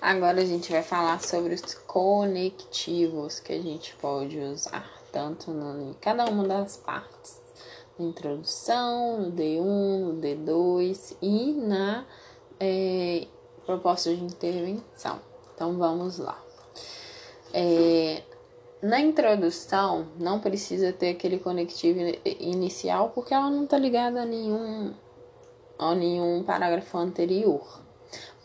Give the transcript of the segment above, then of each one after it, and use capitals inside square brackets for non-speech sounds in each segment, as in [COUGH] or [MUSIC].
Agora a gente vai falar sobre os conectivos que a gente pode usar, tanto em cada uma das partes. Na introdução, no D1, no D2 e na é, proposta de intervenção. Então vamos lá. É, na introdução, não precisa ter aquele conectivo inicial porque ela não está ligada a nenhum, a nenhum parágrafo anterior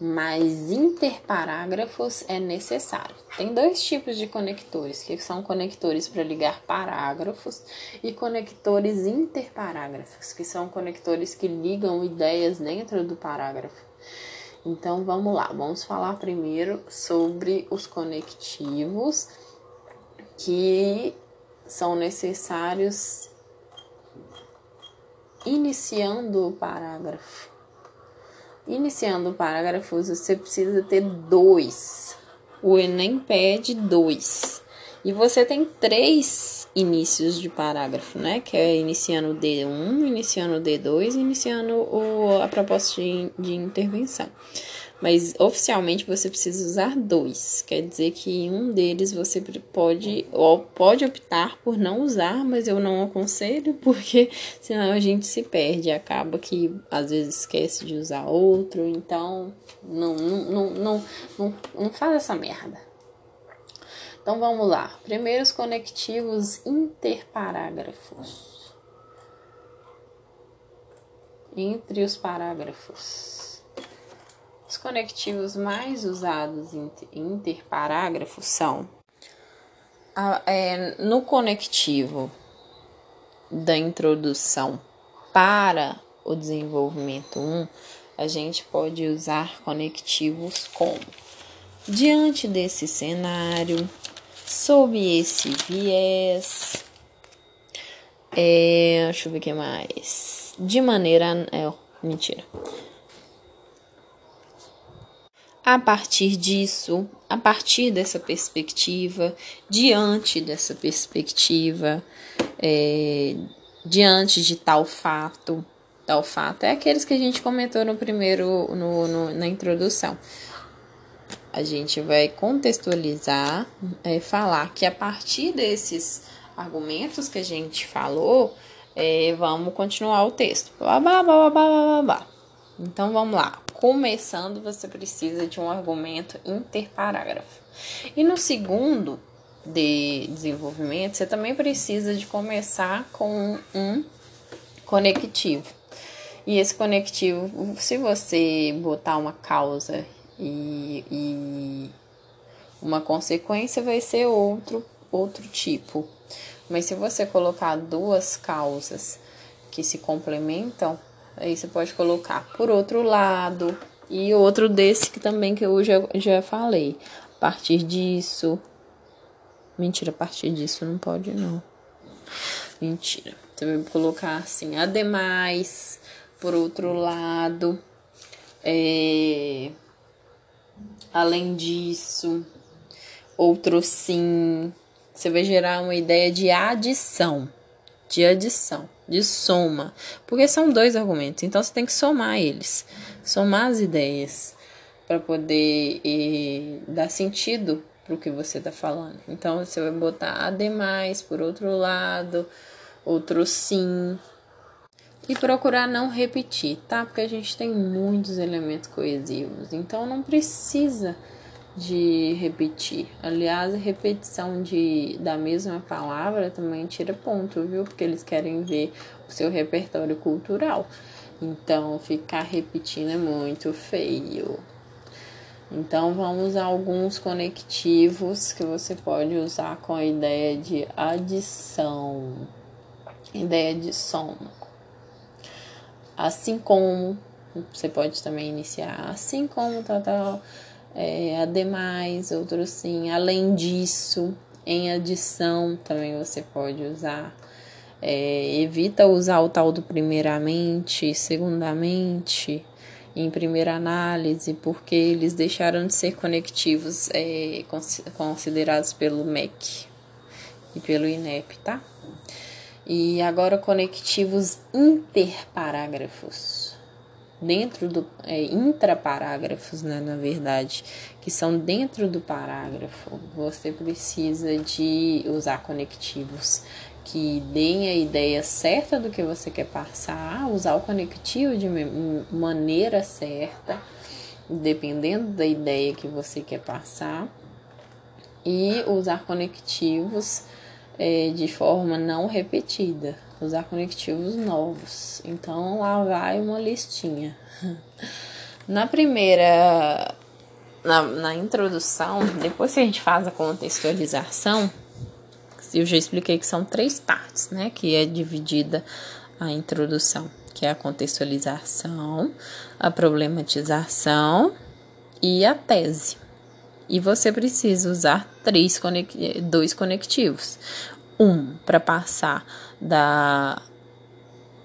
mas interparágrafos é necessário. Tem dois tipos de conectores, que são conectores para ligar parágrafos e conectores interparágrafos, que são conectores que ligam ideias dentro do parágrafo. Então vamos lá, vamos falar primeiro sobre os conectivos que são necessários iniciando o parágrafo. Iniciando o parágrafo, você precisa ter dois. O Enem pede dois. E você tem três inícios de parágrafo, né? Que é iniciando o D1, iniciando o D2 e iniciando o, a proposta de, de intervenção mas oficialmente você precisa usar dois. Quer dizer que um deles você pode ou pode optar por não usar, mas eu não aconselho [LAUGHS] porque senão a gente se perde, acaba que às vezes esquece de usar outro, então não não não não, não, faz essa merda. Então vamos lá. Primeiros conectivos interparágrafos. Entre os parágrafos. Os conectivos mais usados em interparágrafos são é, no conectivo da introdução para o desenvolvimento 1, a gente pode usar conectivos como diante desse cenário, sob esse viés, é, deixa eu ver o que mais, de maneira, é, mentira, a partir disso, a partir dessa perspectiva, diante dessa perspectiva, é, diante de tal fato, tal fato, é aqueles que a gente comentou no primeiro, no, no na introdução. A gente vai contextualizar, é, falar que a partir desses argumentos que a gente falou, é, vamos continuar o texto. Blá, blá, blá, blá, blá, blá. Então vamos lá começando, você precisa de um argumento interparágrafo. E no segundo de desenvolvimento, você também precisa de começar com um conectivo. E esse conectivo, se você botar uma causa e, e uma consequência, vai ser outro, outro tipo. Mas se você colocar duas causas que se complementam, Aí você pode colocar por outro lado. E outro desse que também que eu já, já falei. A partir disso. Mentira, a partir disso não pode não. Mentira. Você vai colocar assim, ademais, por outro lado. É, além disso, outro sim. Você vai gerar uma ideia de adição. De adição de soma, porque são dois argumentos, então você tem que somar eles, somar as ideias para poder e, dar sentido para o que você está falando. Então você vai botar ademais por outro lado, outro sim. E procurar não repetir, tá? Porque a gente tem muitos elementos coesivos, então não precisa de repetir. Aliás, repetição de, da mesma palavra também tira ponto, viu? Porque eles querem ver o seu repertório cultural. Então, ficar repetindo é muito feio. Então, vamos a alguns conectivos que você pode usar com a ideia de adição, ideia de soma. Assim como, você pode também iniciar assim como, tal, tal é, ademais, outro sim, além disso, em adição também você pode usar. É, evita usar o tal do primeiramente, segundamente, em primeira análise, porque eles deixaram de ser conectivos é, considerados pelo MEC e pelo INEP, tá? E agora conectivos interparágrafos. Dentro do é, intraparágrafos, né, na verdade, que são dentro do parágrafo, você precisa de usar conectivos que deem a ideia certa do que você quer passar, usar o conectivo de maneira certa, dependendo da ideia que você quer passar, e usar conectivos é, de forma não repetida, usar conectivos novos. Então lá vai uma listinha. [LAUGHS] Na primeira, na, na introdução, depois que a gente faz a contextualização, eu já expliquei que são três partes, né? Que é dividida a introdução, que é a contextualização, a problematização e a tese. E você precisa usar três dois conectivos. Um para passar da,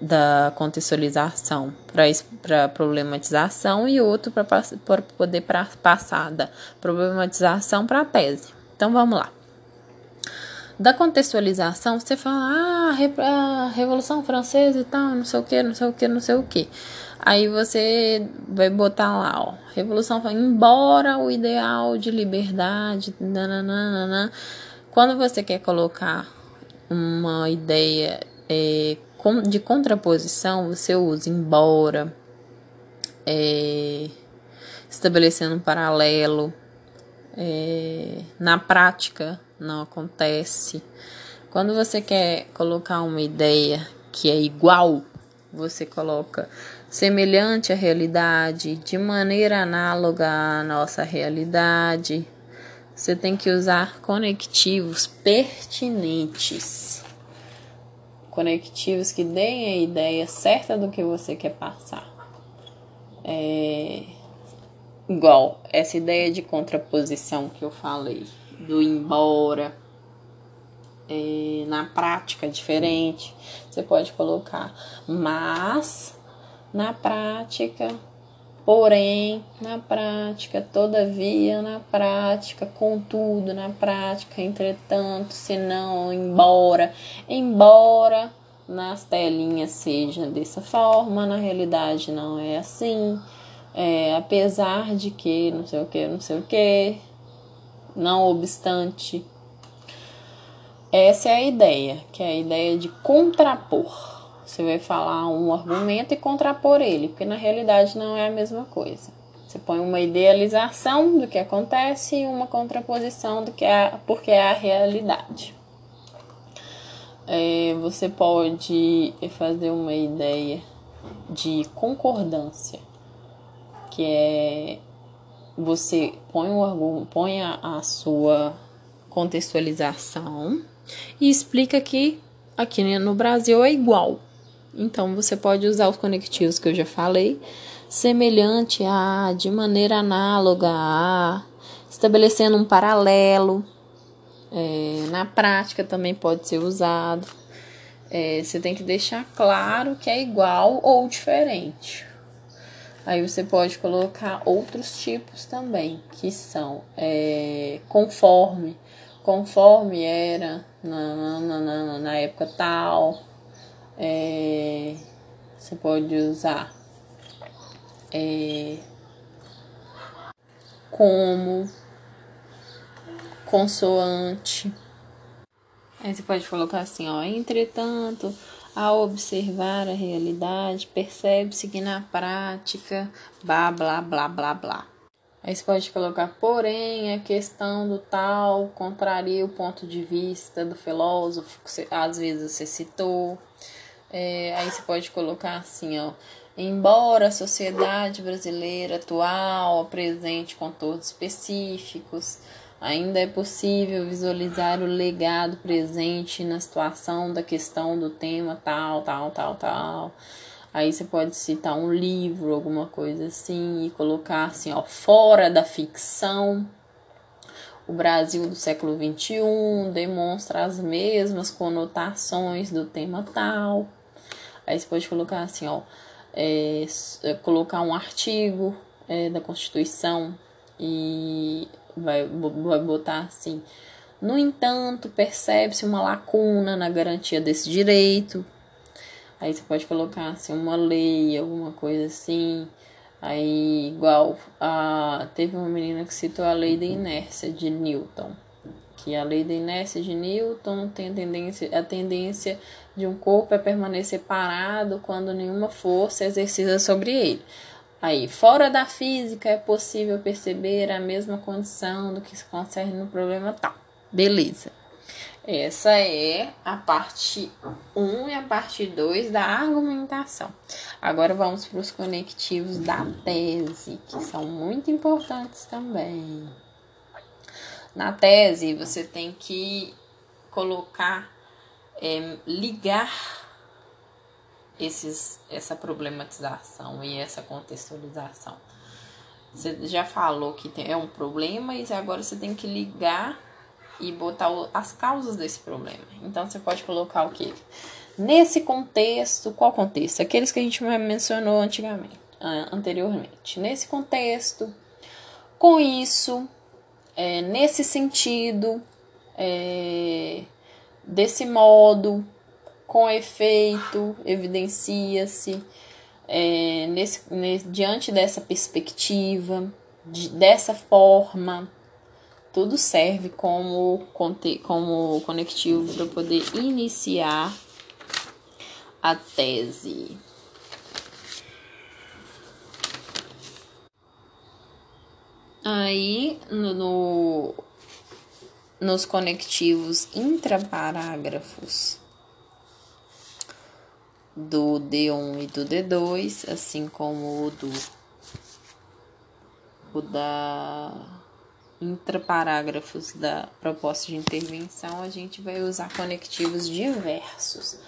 da contextualização para problematização e outro para poder pra, passar da problematização para a tese. Então vamos lá. Da contextualização, você fala, ah, a Revolução Francesa e tal, não sei o que, não sei o que, não sei o que. Aí você vai botar lá, ó, Revolução embora o ideal de liberdade, nananana, quando você quer colocar uma ideia é, de contraposição, você usa embora, é, estabelecendo um paralelo. É, na prática, não acontece. Quando você quer colocar uma ideia que é igual, você coloca semelhante à realidade, de maneira análoga à nossa realidade. Você tem que usar conectivos pertinentes. Conectivos que deem a ideia certa do que você quer passar. É igual essa ideia de contraposição que eu falei, do embora. É, na prática diferente, você pode colocar mas na prática, porém, na prática, todavia, na prática, contudo, na prática, entretanto, se não, embora, embora nas telinhas seja dessa forma, na realidade não é assim. É, apesar de que, não sei o que, não sei o que, não obstante. Essa é a ideia, que é a ideia de contrapor. Você vai falar um argumento e contrapor ele, porque na realidade não é a mesma coisa. Você põe uma idealização do que acontece e uma contraposição do que é porque é a realidade. É, você pode fazer uma ideia de concordância, que é você põe, o, põe a, a sua contextualização e explica que aqui no Brasil é igual. Então você pode usar os conectivos que eu já falei, semelhante a, de maneira análoga a, estabelecendo um paralelo. É, na prática também pode ser usado. É, você tem que deixar claro que é igual ou diferente. Aí você pode colocar outros tipos também, que são é, conforme, conforme era na, na, na, na época tal, é, você pode usar é, como consoante. Aí você pode colocar assim, ó, entretanto, ao observar a realidade, percebe-se que na prática, blá blá blá blá blá. Aí você pode colocar, porém, a questão do tal contraria o ponto de vista do filósofo que às vezes você citou. É, aí você pode colocar assim, ó. Embora a sociedade brasileira atual apresente contornos específicos, ainda é possível visualizar o legado presente na situação da questão do tema tal, tal, tal, tal. Aí você pode citar um livro, alguma coisa assim, e colocar assim, ó, fora da ficção. O Brasil do século XXI demonstra as mesmas conotações do tema tal. Aí você pode colocar assim, ó, é, é, colocar um artigo é, da Constituição e vai, vai botar assim. No entanto, percebe-se uma lacuna na garantia desse direito. Aí você pode colocar assim uma lei, alguma coisa assim. Aí igual a teve uma menina que citou a lei da inércia de Newton, que a lei da inércia de Newton tem a tendência a tendência de um corpo é permanecer parado quando nenhuma força é exercida sobre ele. Aí, fora da física, é possível perceber a mesma condição do que se concerne no problema tal. Beleza. Essa é a parte 1 e a parte 2 da argumentação. Agora vamos para os conectivos da tese, que são muito importantes também. Na tese, você tem que colocar, é, ligar esses, essa problematização e essa contextualização. Você já falou que tem, é um problema e agora você tem que ligar e botar as causas desse problema. Então você pode colocar o que? Nesse contexto, qual contexto? Aqueles que a gente mencionou antigamente, anteriormente. Nesse contexto, com isso, é, nesse sentido, é, desse modo, com efeito, evidencia-se é, nesse, nesse, diante dessa perspectiva, de, dessa forma, tudo serve como, como conectivo para poder iniciar a tese. Aí, no, no, nos conectivos intraparágrafos do D1 e do D2, assim como o do o da intraparágrafos da proposta de intervenção, a gente vai usar conectivos diversos.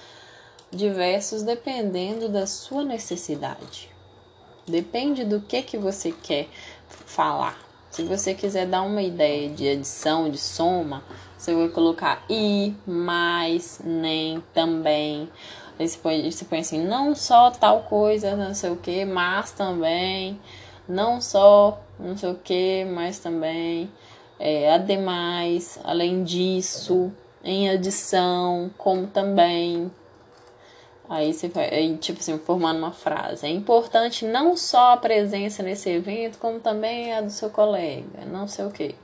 Diversos dependendo da sua necessidade. Depende do que que você quer falar. Se você quiser dar uma ideia de adição, de soma, você vai colocar e, mais, nem, também. Aí você põe, você põe assim, não só tal coisa, não sei o que, mas também não só não sei o que, mas também é, ademais, além disso, em adição, como também. Aí você vai, tipo assim, formando uma frase. É importante não só a presença nesse evento, como também a do seu colega, não sei o que.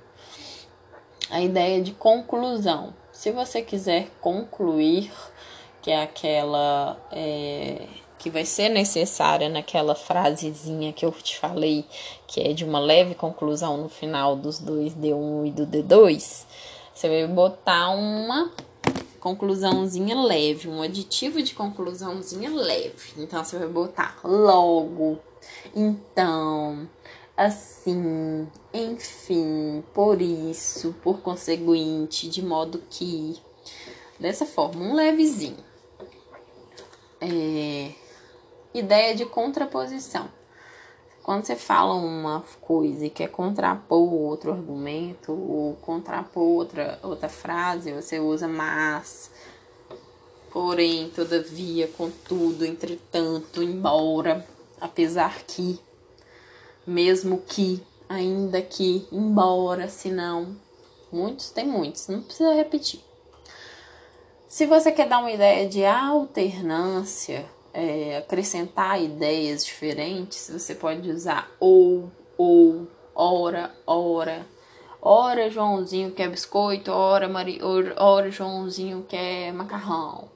A ideia de conclusão. Se você quiser concluir, que é aquela. É, que vai ser necessária naquela frasezinha que eu te falei, que é de uma leve conclusão no final dos dois D1 e do D2, você vai botar uma conclusãozinha leve, um aditivo de conclusãozinha leve. Então você vai botar logo, então, assim, enfim, por isso, por conseguinte, de modo que. Dessa forma, um levezinho. É, ideia de contraposição. Quando você fala uma coisa e quer contrapor outro argumento ou contrapor outra, outra frase, você usa mas, porém, todavia, contudo, entretanto, embora, apesar que, mesmo que, ainda que, embora, se não. Muitos, tem muitos, não precisa repetir. Se você quer dar uma ideia de alternância, é, acrescentar ideias diferentes, você pode usar ou, ou, ora, ora. Ora, Joãozinho quer biscoito, ora, Mari, ora, Joãozinho quer macarrão.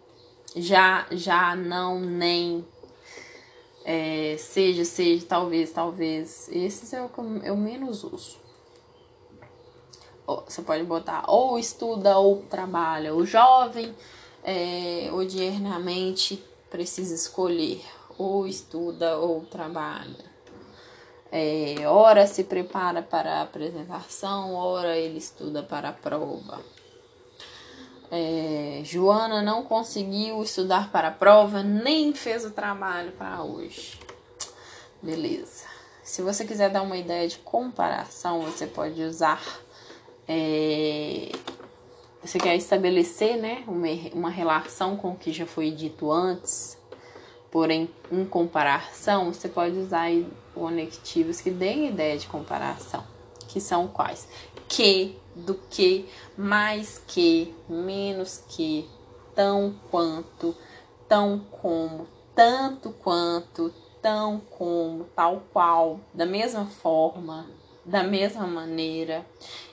Já, já, não, nem. É, seja, seja, talvez, talvez. Esses é o que eu menos uso. Você pode botar ou estuda ou trabalha. O jovem, é, odiernamente, precisa escolher ou estuda ou trabalha. É, ora se prepara para a apresentação, ora ele estuda para a prova. É, Joana não conseguiu estudar para a prova, nem fez o trabalho para hoje. Beleza. Se você quiser dar uma ideia de comparação, você pode usar. É, você quer estabelecer né, uma, uma relação com o que já foi dito antes, porém, em comparação, você pode usar conectivos que deem ideia de comparação, que são quais? Que, do que, mais que, menos que, tão quanto, tão como, tanto quanto, tão como, tal qual, da mesma forma, da mesma maneira,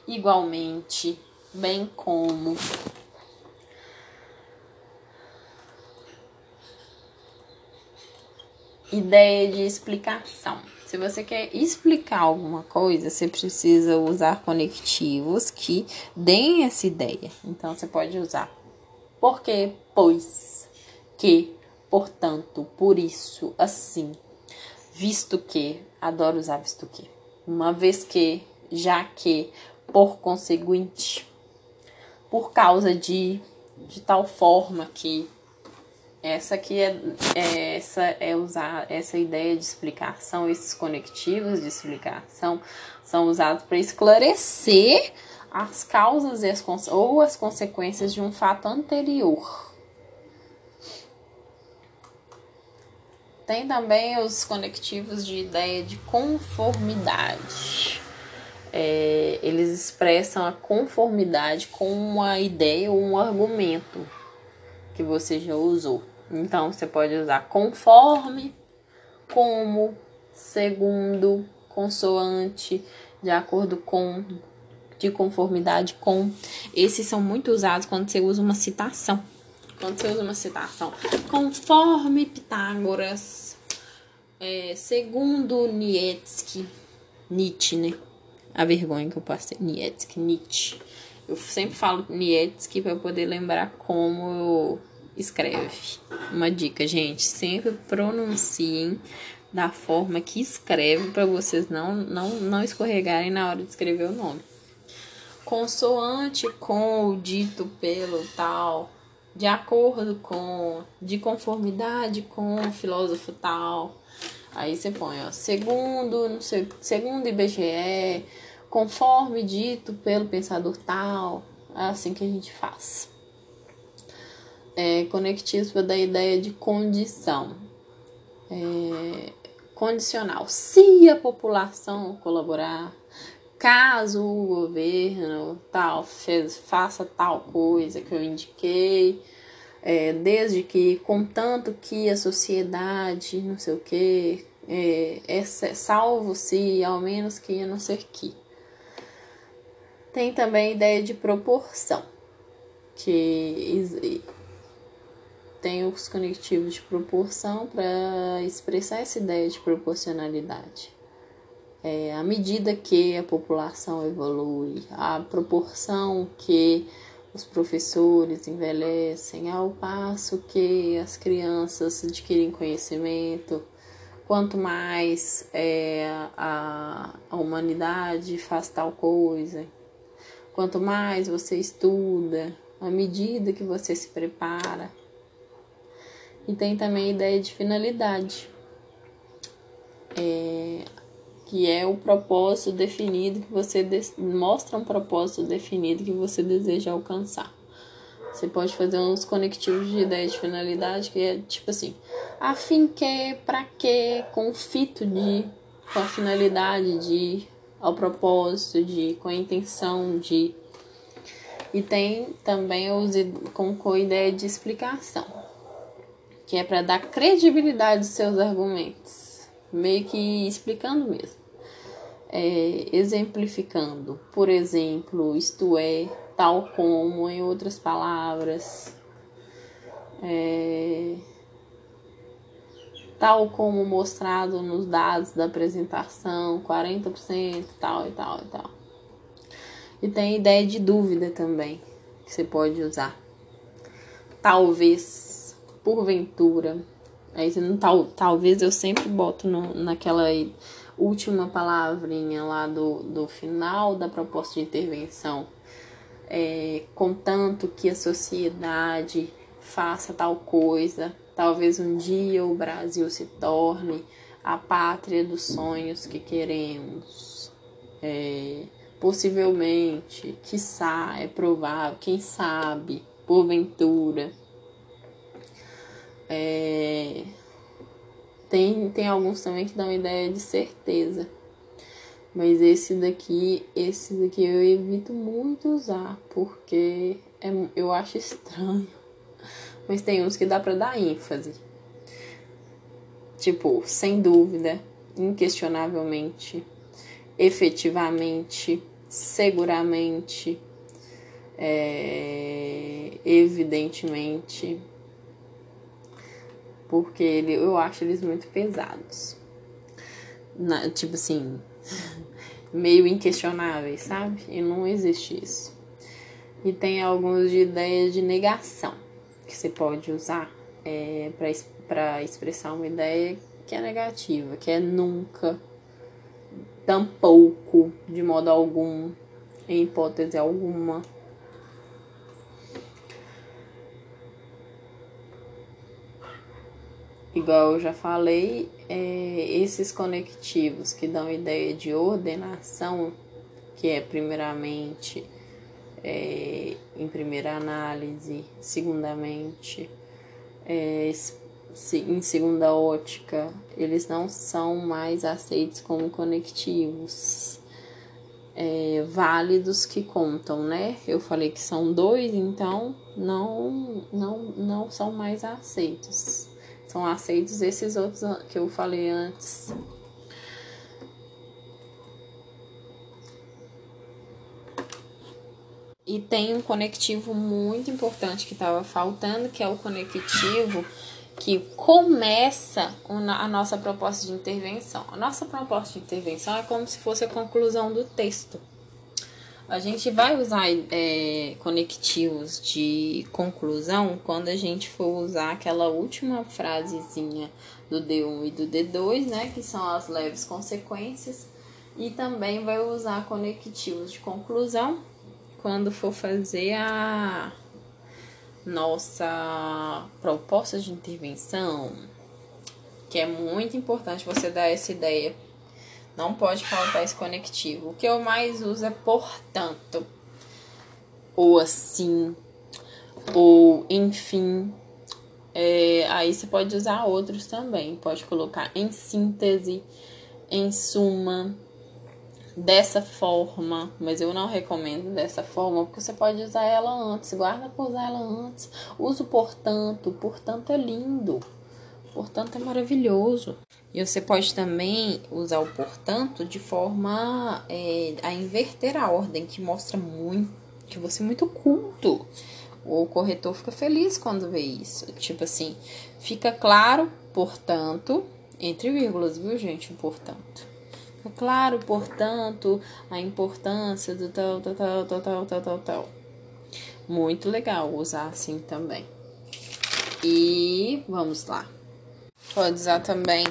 igualmente, bem como. Ideia de explicação. Se você quer explicar alguma coisa, você precisa usar conectivos que deem essa ideia. Então, você pode usar porque, pois, que, portanto, por isso, assim, visto que, adoro usar visto que, uma vez que, já que, por conseguinte, por causa de, de tal forma que, essa aqui é, é, essa é usar essa ideia de explicação, esses conectivos de explicação são usados para esclarecer as causas e as, ou as consequências de um fato anterior. Tem também os conectivos de ideia de conformidade. É, eles expressam a conformidade com uma ideia ou um argumento que você já usou. Então você pode usar conforme, como, segundo, consoante, de acordo com, de conformidade com. Esses são muito usados quando você usa uma citação. Quando você usa uma citação, conforme Pitágoras, é, segundo Nietzsche, Nietzsche, né? A vergonha que eu passei, Nietzsche, Nietzsche. Eu sempre falo Nietzsche para poder lembrar como escreve. Uma dica, gente, sempre pronunciem da forma que escreve para vocês não, não, não escorregarem na hora de escrever o nome. Consoante com o dito pelo tal, de acordo com, de conformidade com o filósofo tal. Aí você põe, ó, segundo, não sei, segundo IBGE, conforme dito pelo pensador tal. É assim que a gente faz é, conectivo da ideia de condição. É, condicional. Se a população colaborar, caso o governo tal fez, faça tal coisa que eu indiquei, é, desde que, contanto que a sociedade, não sei o que, é, é salvo se ao menos que não ser que. Tem também a ideia de proporção, que tem os conectivos de proporção para expressar essa ideia de proporcionalidade. É, à medida que a população evolui, a proporção que os professores envelhecem, ao passo que as crianças adquirem conhecimento, quanto mais é, a, a humanidade faz tal coisa, quanto mais você estuda, à medida que você se prepara, e tem também a ideia de finalidade, é, que é o propósito definido que você mostra um propósito definido que você deseja alcançar. Você pode fazer uns conectivos de ideia de finalidade, que é tipo assim, a fim que, para que, com o fito de, com a finalidade de, ao propósito de, com a intenção de. E tem também os com, com ideia de explicação que é para dar credibilidade aos seus argumentos, meio que explicando mesmo, é, exemplificando, por exemplo, isto é, tal como, em outras palavras, é, tal como mostrado nos dados da apresentação, 40%, tal e tal e tal. E tem ideia de dúvida também, que você pode usar. Talvez porventura. Aí não, tal, talvez eu sempre boto no, naquela última palavrinha lá do, do final da proposta de intervenção. É, contanto que a sociedade faça tal coisa, talvez um dia o Brasil se torne a pátria dos sonhos que queremos. É, possivelmente, quiçá, é provável, quem sabe, porventura. É... Tem, tem alguns também que dão ideia de certeza. Mas esse daqui, esse daqui eu evito muito usar, porque é, eu acho estranho. [LAUGHS] mas tem uns que dá para dar ênfase. Tipo, sem dúvida, inquestionavelmente, efetivamente, seguramente, é, evidentemente, porque ele, eu acho eles muito pesados. Na, tipo assim, [LAUGHS] meio inquestionáveis, sabe? E não existe isso. E tem alguns de ideia de negação que você pode usar é, para expressar uma ideia que é negativa, que é nunca, tampouco, de modo algum, em hipótese alguma. Igual eu já falei, é, esses conectivos que dão ideia de ordenação, que é primeiramente é, em primeira análise, segundamente, é, em segunda ótica, eles não são mais aceitos como conectivos é, válidos que contam, né? Eu falei que são dois, então não, não, não são mais aceitos. São aceitos esses outros que eu falei antes. E tem um conectivo muito importante que estava faltando, que é o conectivo que começa a nossa proposta de intervenção. A nossa proposta de intervenção é como se fosse a conclusão do texto. A gente vai usar é, conectivos de conclusão quando a gente for usar aquela última frasezinha do D1 e do D2, né, que são as leves consequências, e também vai usar conectivos de conclusão quando for fazer a nossa proposta de intervenção, que é muito importante você dar essa ideia não pode faltar esse conectivo. O que eu mais uso é portanto, ou assim, ou enfim. É, aí você pode usar outros também. Pode colocar em síntese, em suma, dessa forma, mas eu não recomendo dessa forma, porque você pode usar ela antes, guarda para usar ela antes. Uso portanto, portanto é lindo, portanto é maravilhoso. E você pode também usar o portanto de forma é, a inverter a ordem, que mostra muito que você é muito culto. O corretor fica feliz quando vê isso. Tipo assim, fica claro, portanto, entre vírgulas, viu, gente? O portanto. Fica claro, portanto, a importância do tal, tal, tal, tal, tal, tal, tal, tal. Muito legal usar assim também. E vamos lá. Pode usar também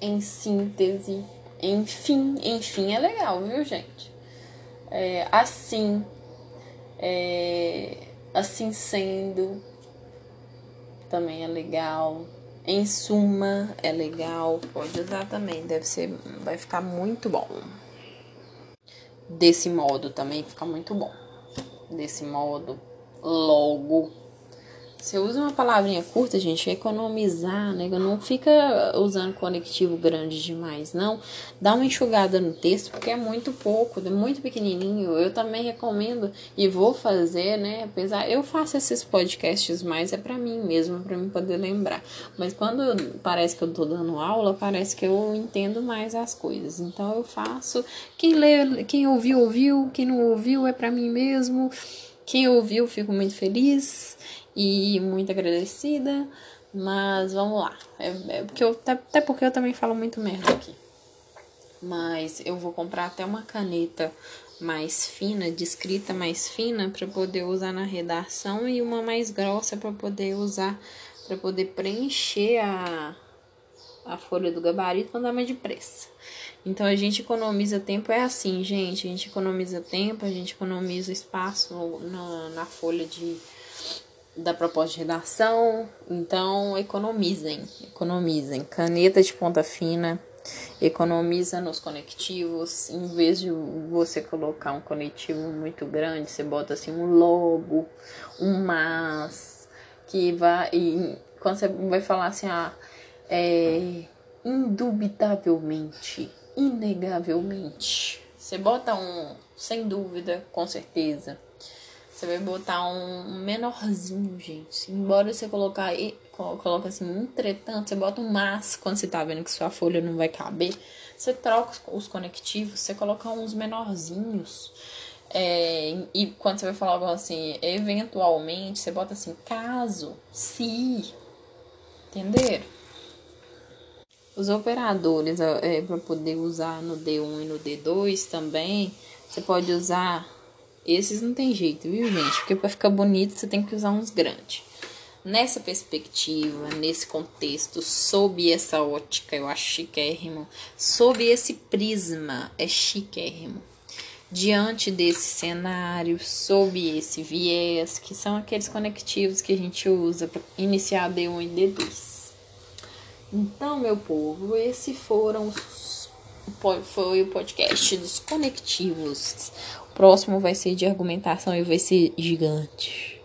em síntese. Enfim, enfim é legal, viu, gente? É, assim, é, assim sendo, também é legal. Em suma, é legal. Pode usar também, deve ser, vai ficar muito bom. Desse modo também fica muito bom. Desse modo, logo você usa uma palavrinha curta, gente, economizar, né? Não fica usando conectivo grande demais, não. Dá uma enxugada no texto, porque é muito pouco, é muito pequenininho. Eu também recomendo e vou fazer, né? Apesar, eu faço esses podcasts mais é para mim mesmo, para mim poder lembrar. Mas quando parece que eu tô dando aula, parece que eu entendo mais as coisas. Então eu faço. Quem lê, quem ouviu, ouviu. Quem não ouviu é para mim mesmo. Quem ouviu, fico muito feliz e muito agradecida. Mas vamos lá. É, é porque eu, até porque eu também falo muito merda aqui. Mas eu vou comprar até uma caneta mais fina, de escrita mais fina, para poder usar na redação e uma mais grossa para poder usar, para poder preencher a, a folha do gabarito quando dá mais depressa. Então a gente economiza tempo, é assim, gente. A gente economiza tempo, a gente economiza espaço na, na folha de da proposta de redação. Então, economizem, economizem. Caneta de ponta fina, economiza nos conectivos. Em vez de você colocar um conectivo muito grande, você bota assim um logo, um mas, que vai. E quando você vai falar assim, ah, é, indubitavelmente, inegavelmente. Você bota um sem dúvida, com certeza Você vai botar um menorzinho, gente. Embora você colocar aí, coloca assim, entretanto, você bota um mas quando você tá vendo que sua folha não vai caber. Você troca os conectivos, você coloca uns menorzinhos. É, e quando você vai falar algo assim, eventualmente, você bota assim, caso, se. Entenderam? Os operadores, é, para poder usar no D1 e no D2 também, você pode usar. Esses não tem jeito, viu, gente? Porque para ficar bonito você tem que usar uns grandes. Nessa perspectiva, nesse contexto, sob essa ótica, eu acho chiquérrimo. Sob esse prisma, é chiquérrimo. Diante desse cenário, sob esse viés, que são aqueles conectivos que a gente usa para iniciar D1 e D2. Então, meu povo, esse foram os, foi o podcast dos conectivos. Próximo vai ser de argumentação e vai ser gigante.